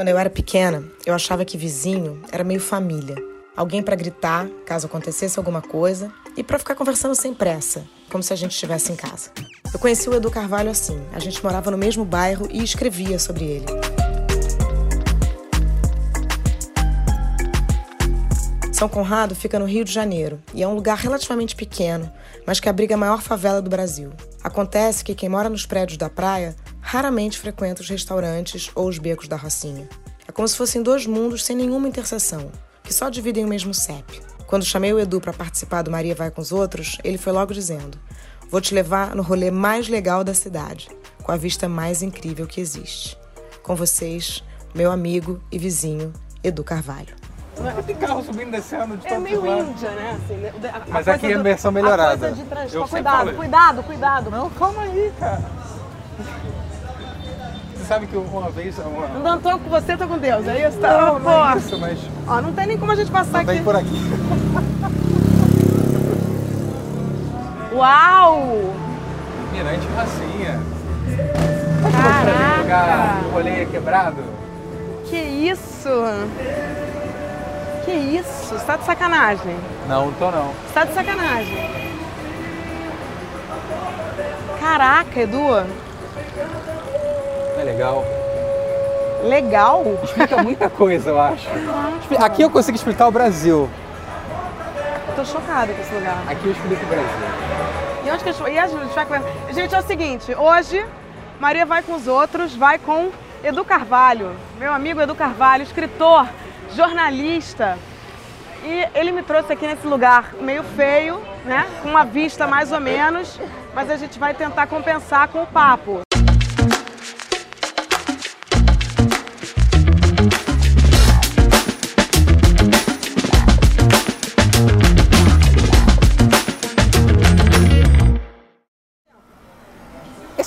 Quando eu era pequena, eu achava que vizinho era meio família. Alguém para gritar caso acontecesse alguma coisa e para ficar conversando sem pressa, como se a gente estivesse em casa. Eu conheci o Edu Carvalho assim. A gente morava no mesmo bairro e escrevia sobre ele. São Conrado fica no Rio de Janeiro e é um lugar relativamente pequeno, mas que abriga a maior favela do Brasil. Acontece que quem mora nos prédios da praia raramente frequenta os restaurantes ou os becos da Rocinha. É como se fossem dois mundos sem nenhuma interseção, que só dividem o mesmo CEP. Quando chamei o Edu para participar do Maria Vai com os Outros, ele foi logo dizendo: Vou te levar no rolê mais legal da cidade, com a vista mais incrível que existe. Com vocês, meu amigo e vizinho, Edu Carvalho. Tem carro subindo e descendo de É meio índia, né? Assim, né? A- a Mas aqui é do- versão melhorada. A coisa de transporte. sempre Cuidado, cuidado, cuidado. Não, calma aí, cara. Sabe que uma vez... Uma... Não tô com você, tô com Deus. É isso? Tá? Não, não é isso, mas Ó, não tem nem como a gente passar não aqui. por aqui. Uau! Mirante Racinha. Caraca! O rolê quebrado. Que isso? Que isso? Você tá de sacanagem? Não, não tô não. Você tá de sacanagem. Caraca, Edu. É legal. Legal. Explica muita coisa, eu acho. Aqui eu consigo explicar o Brasil. Tô chocada com esse lugar. Aqui eu explico o Brasil. E onde que a gente, e a gente vai conversar? Gente, é o seguinte, hoje Maria vai com os outros, vai com Edu Carvalho, meu amigo Edu Carvalho, escritor, jornalista. E ele me trouxe aqui nesse lugar meio feio, né? Com uma vista mais ou menos, mas a gente vai tentar compensar com o papo.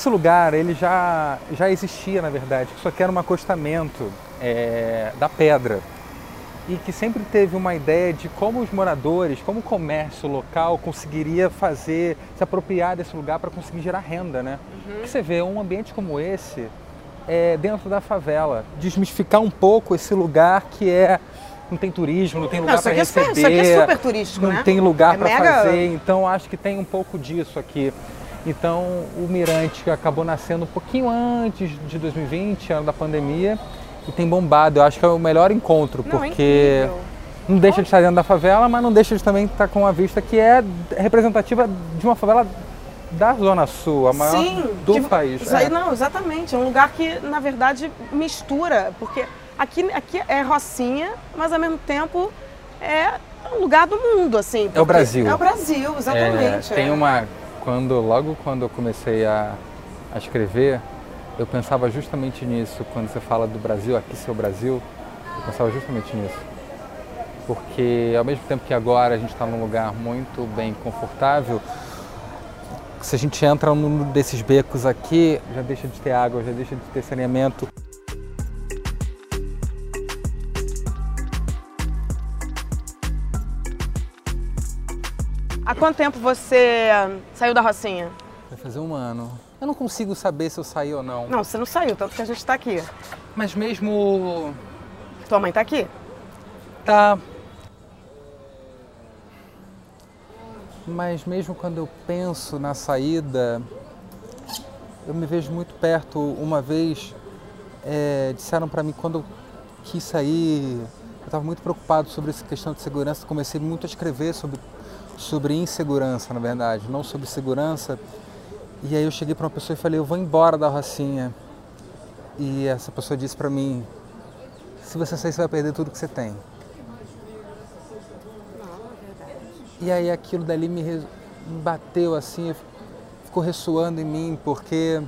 Esse lugar, ele já, já existia, na verdade, só que era um acostamento é, da pedra. E que sempre teve uma ideia de como os moradores, como o comércio local conseguiria fazer, se apropriar desse lugar para conseguir gerar renda, né? Porque você vê um ambiente como esse é, dentro da favela, desmistificar um pouco esse lugar que é não tem turismo, não tem lugar para é super- receber, isso aqui é super turístico, não né? tem lugar É para mega- fazer, então acho que tem um pouco disso aqui. Então o Mirante acabou nascendo um pouquinho antes de 2020, ano da pandemia, e tem bombado. Eu acho que é o melhor encontro, Não, é porque incrível. não deixa de estar dentro da favela, mas não deixa de também estar com uma vista que é representativa de uma favela da Zona Sul, a maior do que- país. É. não, exatamente. É um lugar que, na verdade, mistura, porque aqui, aqui é Rocinha, mas ao mesmo tempo é um lugar do mundo, assim. porque- Brasil. É o Brasil, exatamente. É, tem é. uma quando logo quando eu comecei a, a escrever, eu pensava justamente nisso. Quando você fala do Brasil, aqui seu Brasil, eu pensava justamente nisso. Porque ao mesmo tempo que agora a gente está num lugar muito bem confortável, se a gente entra num desses becos aqui, já deixa de ter água, já deixa de ter saneamento. Quanto tempo você saiu da Rocinha? Vai fazer um ano. Eu não consigo saber se eu saí ou não. Não, você não saiu, tanto que a gente está aqui. Mas mesmo Tua mãe está aqui? Tá. Mas mesmo quando eu penso na saída, eu me vejo muito perto. Uma vez é, disseram para mim quando eu quis sair, eu estava muito preocupado sobre essa questão de segurança. Comecei muito a escrever sobre, sobre insegurança, na verdade, não sobre segurança. E aí eu cheguei para uma pessoa e falei: eu vou embora da Rocinha. E essa pessoa disse para mim: se você sair, você vai perder tudo que você tem. E aí aquilo dali me, bateu assim, ficou ressoando em mim, porque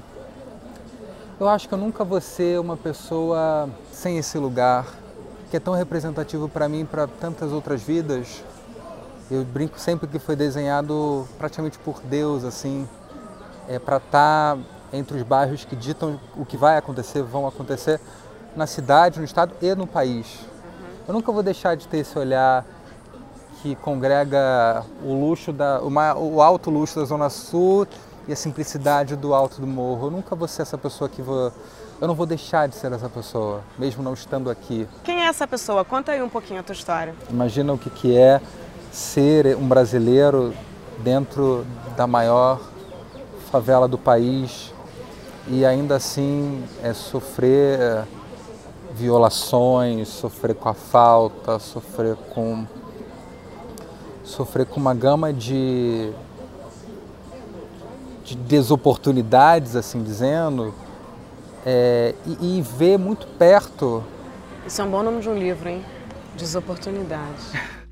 eu acho que eu nunca vou ser uma pessoa sem esse lugar, que é tão representativo para mim e para tantas outras vidas. Eu brinco sempre que foi desenhado praticamente por Deus, assim, é para estar entre os bairros que ditam o que vai acontecer, vão acontecer na cidade, no estado e no país. Eu nunca vou deixar de ter esse olhar que congrega o luxo da o alto luxo da zona sul e a simplicidade do alto do morro. Eu nunca vou ser essa pessoa que vou eu não vou deixar de ser essa pessoa, mesmo não estando aqui. Quem é essa pessoa? Conta aí um pouquinho a tua história. Imagina o que, que é ser um brasileiro dentro da maior favela do país e ainda assim é sofrer é, violações, sofrer com a falta, sofrer com sofrer com uma gama de de desoportunidades, assim dizendo, é, e, e ver muito perto. Isso é um bom nome de um livro, hein? Desoportunidades.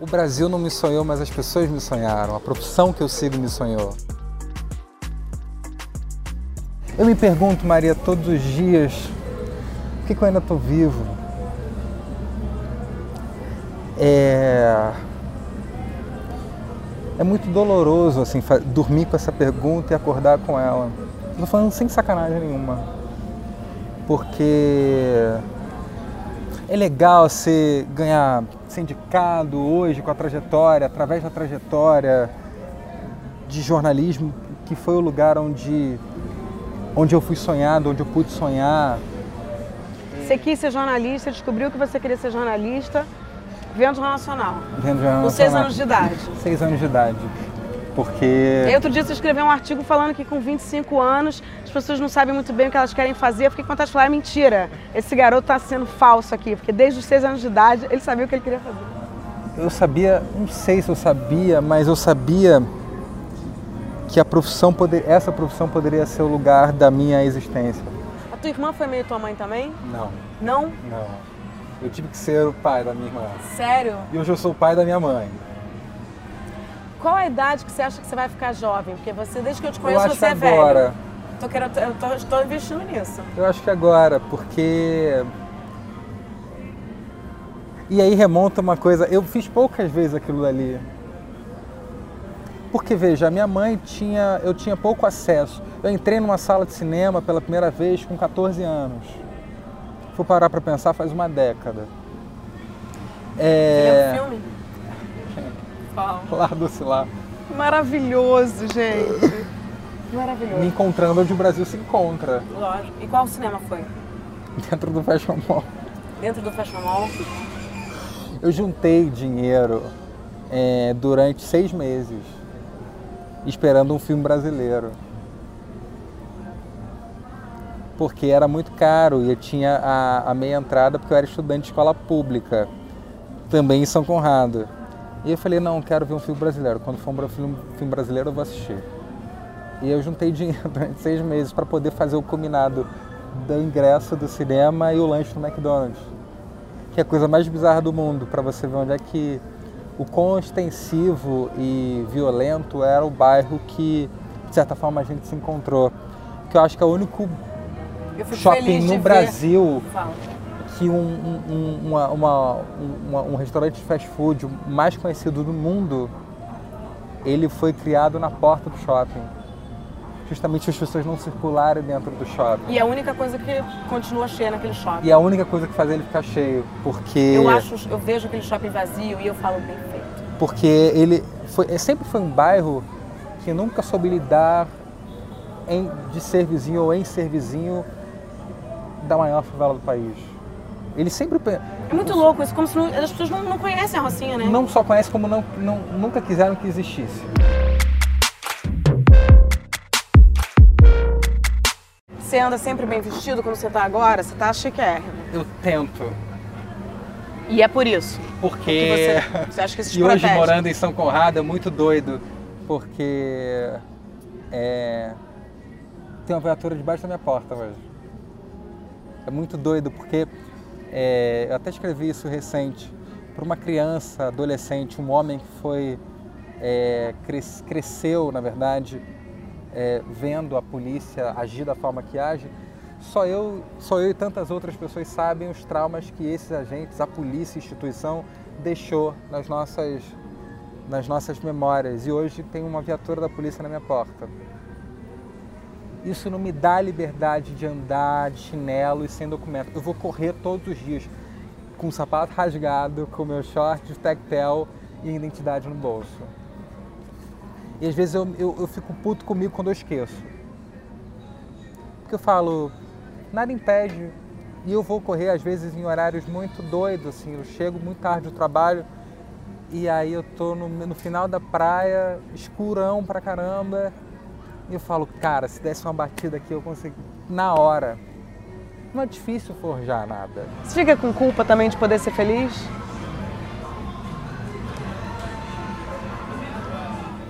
O Brasil não me sonhou, mas as pessoas me sonharam. A profissão que eu sigo me sonhou. Eu me pergunto, Maria, todos os dias, por que, que eu ainda estou vivo? É... é muito doloroso assim dormir com essa pergunta e acordar com ela. Estou falando sem sacanagem nenhuma, porque é legal você ganhar ser indicado hoje com a trajetória, através da trajetória de jornalismo, que foi o lugar onde, onde eu fui sonhado, onde eu pude sonhar. Você quis ser jornalista, descobriu que você queria ser jornalista vendo Jornal Nacional. Vendo Jornal Com seis anos de idade. Seis anos de idade. Porque. E outro dia você escreveu um artigo falando que com 25 anos as pessoas não sabem muito bem o que elas querem fazer. Eu fiquei com vontade de falar, é mentira. Esse garoto está sendo falso aqui, porque desde os 6 anos de idade ele sabia o que ele queria fazer. Eu sabia, não sei se eu sabia, mas eu sabia que a profissão poder, essa profissão poderia ser o lugar da minha existência. A tua irmã foi meio tua mãe também? Não. Não? Não. Eu tive que ser o pai da minha irmã. Sério? E hoje eu sou o pai da minha mãe. Qual a idade que você acha que você vai ficar jovem? Porque você, desde que eu te conheço, eu você é agora. velho. Tô querendo, eu tô, estou investindo nisso. Eu acho que agora, porque. E aí remonta uma coisa. Eu fiz poucas vezes aquilo dali. Porque veja, a minha mãe tinha. Eu tinha pouco acesso. Eu entrei numa sala de cinema pela primeira vez com 14 anos. Fui parar para pensar faz uma década. É... Você filme? Qual? Lá do lá. Maravilhoso, gente. Maravilhoso. Me encontrando onde o Brasil se encontra. Lógico. E qual cinema foi? Dentro do Fashion Mall. Dentro do Fashion Mall? Eu juntei dinheiro é, durante seis meses, esperando um filme brasileiro. Porque era muito caro e eu tinha a, a meia entrada porque eu era estudante de escola pública, também em São Conrado. E eu falei, não, quero ver um filme brasileiro. Quando for um filme, filme brasileiro eu vou assistir. E eu juntei dinheiro durante seis meses para poder fazer o combinado do ingresso do cinema e o lanche do McDonald's. Que é a coisa mais bizarra do mundo, para você ver onde é que o quão extensivo e violento era o bairro que, de certa forma, a gente se encontrou. Que eu acho que é o único shopping no Brasil que um, um, uma, uma, uma, um restaurante de fast food mais conhecido do mundo, ele foi criado na porta do shopping justamente as pessoas não circularem dentro do shopping. E é a única coisa que continua cheia naquele shopping. E é a única coisa que faz ele ficar cheio, porque... Eu acho, eu vejo aquele shopping vazio e eu falo bem feito. Porque ele foi, sempre foi um bairro que nunca soube lidar em, de ser vizinho ou em ser vizinho da maior favela do país. Ele sempre... É muito louco isso, como se não, as pessoas não, não conhecem a Rocinha, né? Não só conhecem, como não, não, nunca quiseram que existisse. Você anda sempre bem vestido como você está agora? Você está chiquérrimo. Eu tento. E é por isso? Porque, porque você, você, acha que isso te E protege? hoje morando em São Conrado é muito doido, porque é, tem uma viatura debaixo da minha porta hoje. É muito doido porque é, eu até escrevi isso recente. Para uma criança, adolescente, um homem que foi é, cres, cresceu, na verdade, é, vendo a polícia agir da forma que age, só eu, só eu e tantas outras pessoas sabem os traumas que esses agentes, a polícia, a instituição, deixou nas nossas, nas nossas memórias. E hoje tem uma viatura da polícia na minha porta. Isso não me dá liberdade de andar de chinelo e sem documento. Eu vou correr todos os dias com o sapato rasgado, com meu short de tectel e identidade no bolso. E às vezes eu, eu, eu fico puto comigo quando eu esqueço. Porque eu falo, nada impede. E eu vou correr às vezes em horários muito doidos, assim, eu chego muito tarde do trabalho e aí eu tô no, no final da praia, escurão pra caramba, e eu falo, cara, se desse uma batida aqui eu consigo na hora. Não é difícil forjar nada. Você fica com culpa também de poder ser feliz?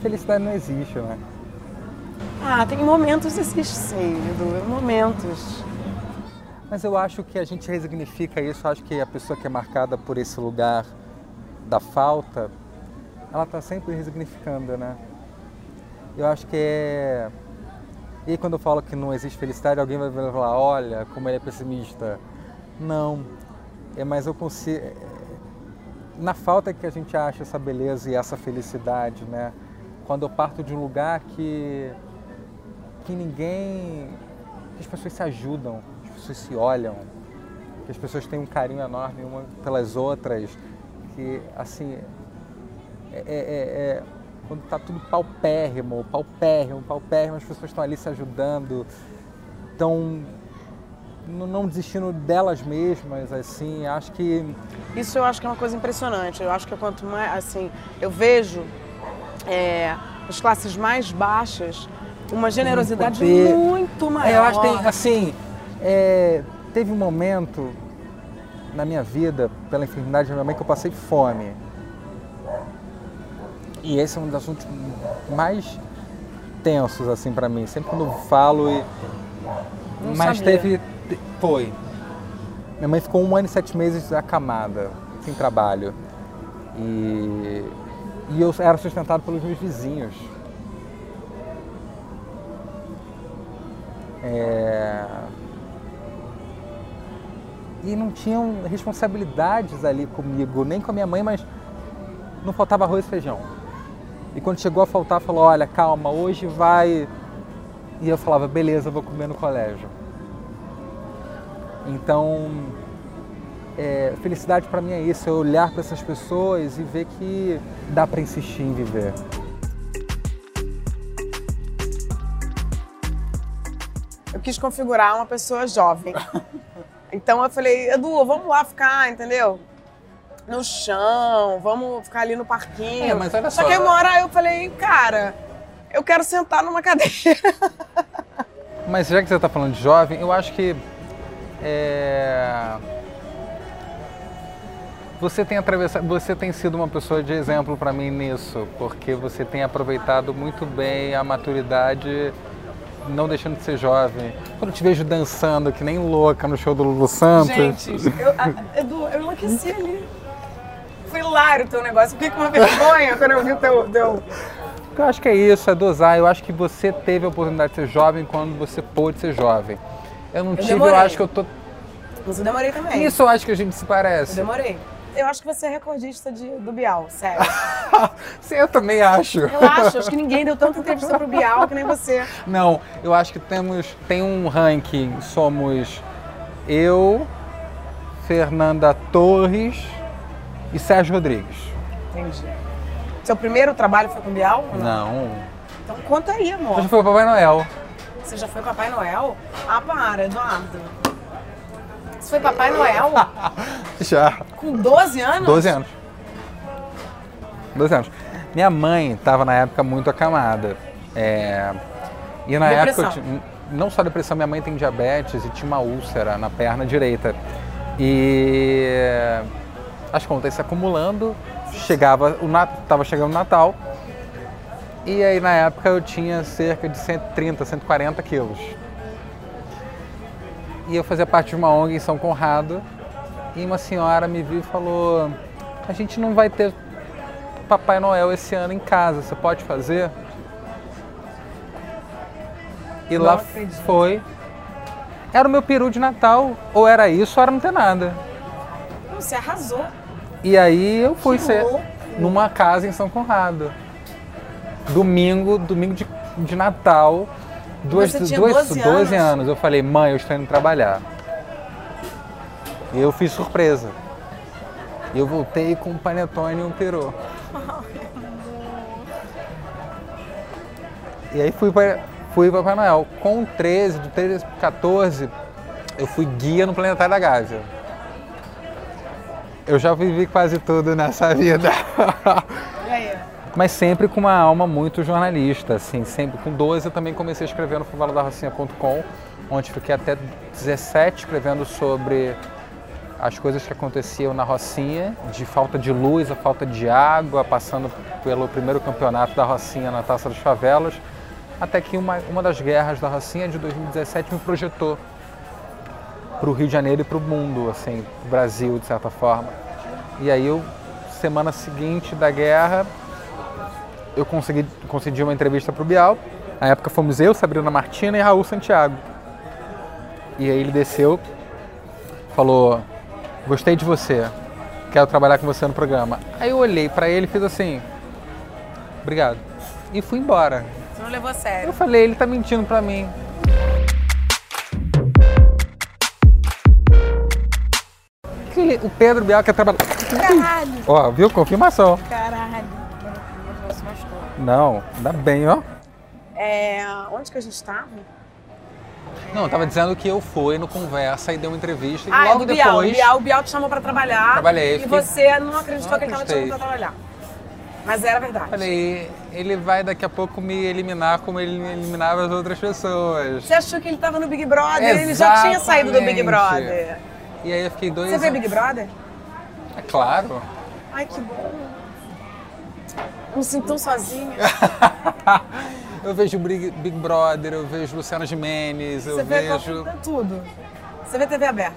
Felicidade não existe, né? Ah, tem momentos, existe sim, Edu, momentos. Mas eu acho que a gente resignifica isso, eu acho que a pessoa que é marcada por esse lugar da falta, ela está sempre resignificando, né? Eu acho que é. E quando eu falo que não existe felicidade, alguém vai falar: olha, como ele é pessimista. Não. É, mas eu consigo. Na falta que a gente acha essa beleza e essa felicidade, né? Quando eu parto de um lugar que. que ninguém. que as pessoas se ajudam, as pessoas se olham, que as pessoas têm um carinho enorme uma pelas outras porque, assim, é, é, é, é quando está tudo paupérrimo, paupérrimo, paupérrimo, as pessoas estão ali se ajudando, estão não desistindo delas mesmas, assim, acho que... Isso eu acho que é uma coisa impressionante, eu acho que quanto mais, assim, eu vejo é, as classes mais baixas uma generosidade poder... muito maior. É, eu acho que tem, assim, é, teve um momento na minha vida, pela enfermidade da minha mãe, que eu passei fome. E esse é um dos assuntos mais tensos, assim, para mim. Sempre quando eu falo e... Não Mas sabia. teve... Foi. Minha mãe ficou um ano e sete meses acamada, sem trabalho. E... E eu era sustentado pelos meus vizinhos. É e não tinham responsabilidades ali comigo, nem com a minha mãe, mas não faltava arroz e feijão. E quando chegou a faltar, falou: Olha, calma, hoje vai. E eu falava: Beleza, vou comer no colégio. Então, é, felicidade para mim é isso: é olhar para essas pessoas e ver que dá para insistir em viver. Eu quis configurar uma pessoa jovem. Então eu falei, Edu, vamos lá ficar, entendeu? No chão, vamos ficar ali no parquinho. É, mas olha só. só. que uma hora eu falei, cara, eu quero sentar numa cadeira. Mas já que você está falando de jovem, eu acho que é... você tem atravessado, você tem sido uma pessoa de exemplo para mim nisso, porque você tem aproveitado muito bem a maturidade não deixando de ser jovem. Quando eu te vejo dançando, que nem louca no show do Lulu Santos. Gente, eu, a, Edu, eu enlouqueci ali. Foi hilário o teu negócio. Fiquei com uma vergonha quando eu vi o teu, teu... Eu acho que é isso, é dosar. Eu acho que você teve a oportunidade de ser jovem quando você pôde ser jovem. Eu não Eu tive, demorei. eu acho que eu tô. Mas eu demorei também. Isso eu acho que a gente se Eu parece. demorei. Eu acho que você é recordista de, do Bial, sério. Sim, eu também acho. Eu acho, acho que ninguém deu tanta entrevista pro Bial que nem você. Não, eu acho que temos tem um ranking, somos eu, Fernanda Torres e Sérgio Rodrigues. Entendi. Seu primeiro trabalho foi com o Bial? ou Não. Então conta aí, amor. Hoje foi o Papai Noel. Você já foi Papai Noel? Ah, para, Eduardo. Você foi Papai Noel Já. com 12 anos? 12 anos. 12 anos. Minha mãe estava na época muito acamada. É, E na Depressão. época, eu tinha- não só depressão, minha mãe tem diabetes e tinha uma úlcera na perna direita. E as contas se acumulando, chegava o Nat... tava chegando o Natal. E aí na época eu tinha cerca de 130, 140 quilos. E eu fazia parte de uma ONG em São Conrado. E uma senhora me viu e falou: A gente não vai ter Papai Noel esse ano em casa, você pode fazer? E Não lá acredito. foi. Era o meu peru de Natal. Ou era isso, ou era não ter nada. Você arrasou. E aí eu fui Que ser louco. numa casa em São Conrado. Domingo, domingo de, de Natal. Duas, Você tinha duas, 12 anos? anos. Eu falei, mãe, eu estou indo trabalhar. E eu fiz surpresa. E eu voltei com um panetone e um peru. E aí fui para fui Papai Noel. Com 13, do 13 para 14, eu fui guia no Planetário da Gávea. Eu já vivi quase tudo nessa vida. E aí? Mas sempre com uma alma muito jornalista, assim, sempre com 12 eu também comecei a escrever no faveladarrocinha.com, onde fiquei até 17 escrevendo sobre as coisas que aconteciam na Rocinha, de falta de luz, a falta de água, passando pelo primeiro campeonato da Rocinha na Taça das Favelas, até que uma, uma das guerras da Rocinha de 2017 me projetou para o Rio de Janeiro e para o mundo, assim, para o Brasil, de certa forma. E aí eu, semana seguinte da guerra, eu consegui, concedi uma entrevista para o Bial. Na época fomos eu, Sabrina Martina e Raul Santiago. E aí ele desceu, falou: Gostei de você, quero trabalhar com você no programa. Aí eu olhei para ele e fiz assim: Obrigado. E fui embora. Você não levou a sério. Eu falei: Ele tá mentindo para mim. O Pedro Bial quer trabalhar. Caralho, Ó, viu? Confirmação. caralho. Não, ainda bem, ó. É, onde que a gente tava? Não, eu tava dizendo que eu fui no Conversa e dei uma entrevista e Ah, é logo do Bial. depois. O Bial, o Bial te chamou pra trabalhar. Trabalhei, E fiquei- você não acreditou Não que ele tava te chamando pra trabalhar. Mas era verdade. Falei, ele vai daqui a pouco me eliminar como ele eliminava as outras pessoas. Você achou que ele tava no Big Brother? Ele já tinha saído do Big Exatamente. Brother. E aí eu fiquei dois Você vê anos- Big Brother? É claro. Ai, que bom. Me sinto tão sozinha. eu vejo Big, Big Brother, eu vejo Luciana Gimenez, eu vê vejo. tudo. Você vê TV aberta.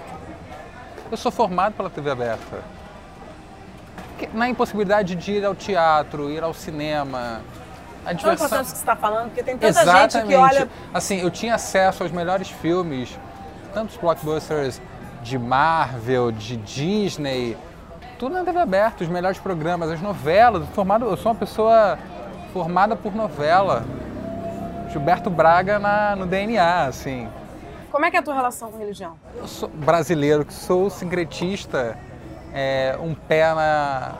Eu sou formado pela TV aberta. Na impossibilidade de ir ao teatro, ir ao cinema. A diversão. importante o que você está falando, porque tem tanta Exatamente. gente que olha. Assim, eu tinha acesso aos melhores filmes, tantos blockbusters de Marvel, de Disney, tudo na TV aberta, os melhores programas, as novelas. Formado, eu sou uma pessoa formada por novela. Gilberto Braga na, no DNA, assim. Como é que é a tua relação com religião? Eu sou brasileiro, que sou sincretista, é, um pé na,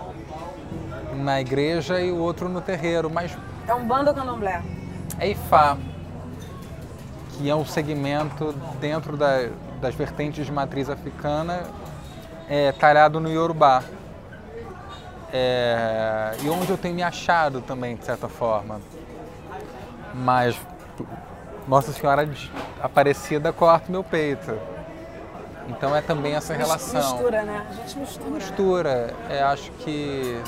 na igreja e o outro no terreiro, mas É um bando candomblé? é Ifá, que é um segmento dentro da- das vertentes de matriz africana, é, talhado no Yorubá. É, e onde eu tenho me achado também, de certa forma. Mas Nossa Senhora Aparecida corta meu peito. Então é também essa relação. Mistura, né? A gente mistura. né? Mistura, é, acho que.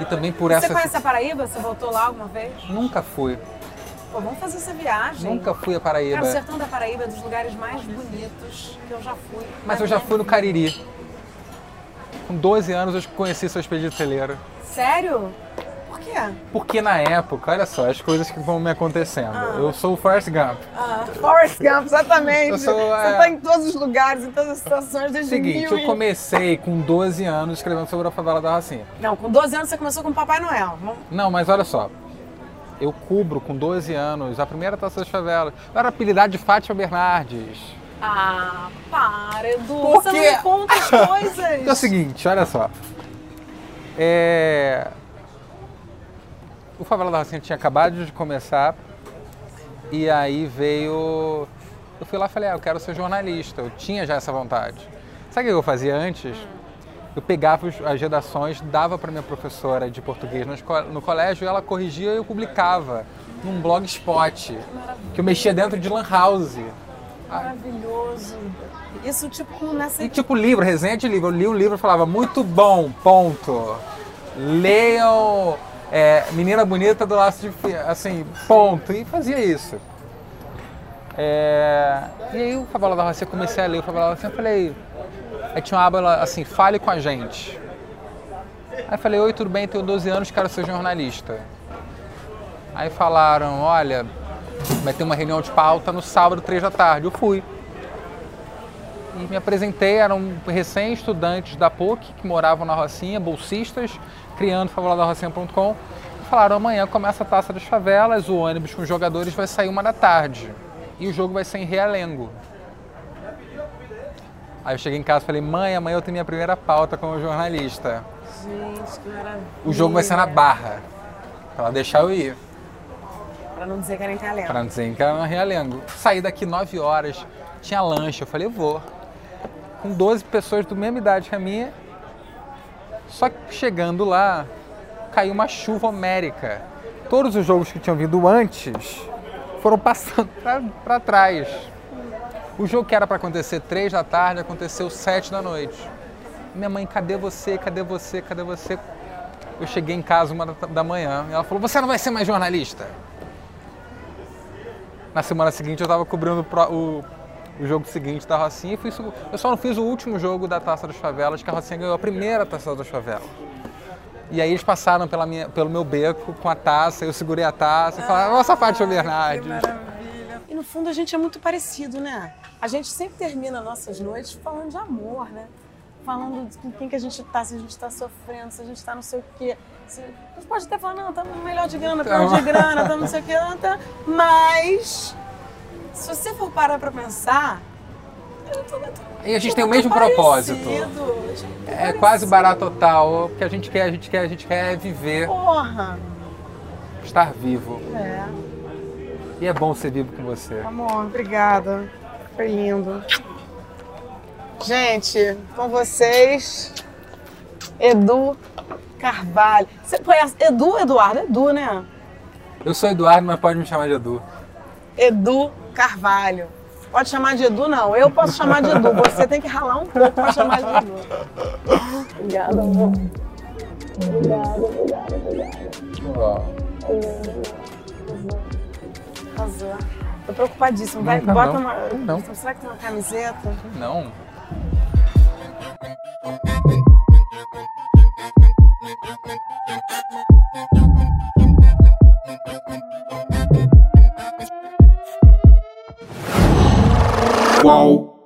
E também por Você essa. conhece a Paraíba? Você voltou lá alguma vez? Nunca fui. Pô, vamos fazer essa viagem. Nunca fui a Paraíba. Cara, o sertão da Paraíba é dos lugares mais bonitos que eu já fui. Mas eu já fui no Cariri. Com 12 anos eu conheci seu expedito celeiro. Sério? Por quê? Porque na época, olha só, as coisas que vão me acontecendo. Eu sou o Forrest Gump. Ah, Forrest Gump, exatamente. Eu sou, Você é. tá em todos os lugares, em todas as situações, desde Seguinte, mil eu comecei com 12 anos escrevendo sobre a favela da Rocinha. Não, com 12 anos você começou com Papai Noel. Não, mas olha só. Eu cubro com 12 anos a primeira taça das favelas. Eu era apelidado de Fátima Bernardes. Ah, para, Edu. Por você não conta as coisas. É o seguinte, olha só. É... O Favela da Rocinha tinha acabado de começar e aí veio... Eu fui lá e falei, ah, eu quero ser jornalista. Eu tinha já essa vontade. Sabe o que eu fazia antes? Eu pegava as redações, dava para minha professora de português no, colégio ela corrigia e eu publicava num blogspot que eu mexia dentro de Lan House. Maravilhoso. Isso, tipo, nessa. E tipo livro, resenha de livro. Eu li um livro e falava, muito bom, ponto. Leiam é, Menina Bonita do Laço de Fi- assim, ponto. E fazia isso. É, e aí o Favela da Rocinha, comecei a ler o Favela da Rocinha, eu falei... Aí tinha uma aba lá, assim, fale com a gente. Aí falei, oi, tudo bem, tenho 12 anos, quero ser jornalista. Aí falaram, olha, vai ter uma reunião de pauta no sábado, três da tarde. Eu fui e me apresentei, eram recém-estudantes da PUC que moravam na Rocinha, bolsistas, criando faveladarrocinha.com. Falaram, amanhã começa a Taça das Favelas, o ônibus com os jogadores vai sair uma da tarde. E o jogo vai ser em Realengo. Aí eu cheguei em casa e falei, mãe, amanhã eu tenho minha primeira pauta como jornalista. Gente, que maravilha. O jogo vai ser na Barra. Pra ela deixar eu ir. Pra não dizer que era em talento. Pra não dizer que era na Realengo. Saí daqui 9 horas, tinha lanche. Eu falei, eu vou. Com 12 pessoas do mesma idade que a minha. Só que chegando lá, caiu uma chuva homérica. Todos os jogos que tinham vindo antes foram passando para trás. O jogo que era para acontecer 3 da tarde aconteceu 7 da noite. Minha mãe, cadê você? Cadê você? Cadê você? Eu cheguei em casa uma da manhã e ela falou: Você não vai ser mais jornalista? Na semana seguinte eu estava cobrindo o, o jogo seguinte da Rocinha e fui, eu só não fiz o último jogo da Taça das Favelas, que a Rocinha ganhou a primeira Taça das Favelas. E aí eles passaram pela minha, pelo meu beco com a taça, eu segurei a taça e falaram, nossa Fátima Bernardes. E no fundo a gente é muito parecido, né? A gente sempre termina nossas noites falando de amor, né? Falando com quem que a gente tá, se a gente tá sofrendo, se a gente tá não sei o quê. Se... A gente pode até falar, não, estamos melhor de grana, pior de grana, estamos não sei o quê, tá... mas se você for parar pra pensar, e a gente tem o mesmo propósito. É quase barato total, porque a gente quer, a gente quer, a gente quer viver. Porra! Estar vivo. É. E é bom ser vivo com você. Amor, obrigada. Foi lindo. Gente, com vocês, Edu Carvalho. Você conhece Edu Eduardo? Edu, né? Eu sou Eduardo, mas pode me chamar de Edu. Edu Carvalho. Pode chamar de Edu, não. Eu posso chamar de Edu. Você tem que ralar um pouco para chamar de Edu. Obrigada, amor. Obrigada, obrigada, obrigada. Arrasou. Tô preocupadíssimo. Vai, não, bota não. uma. Não. Será que tem uma camiseta? Não. Qual?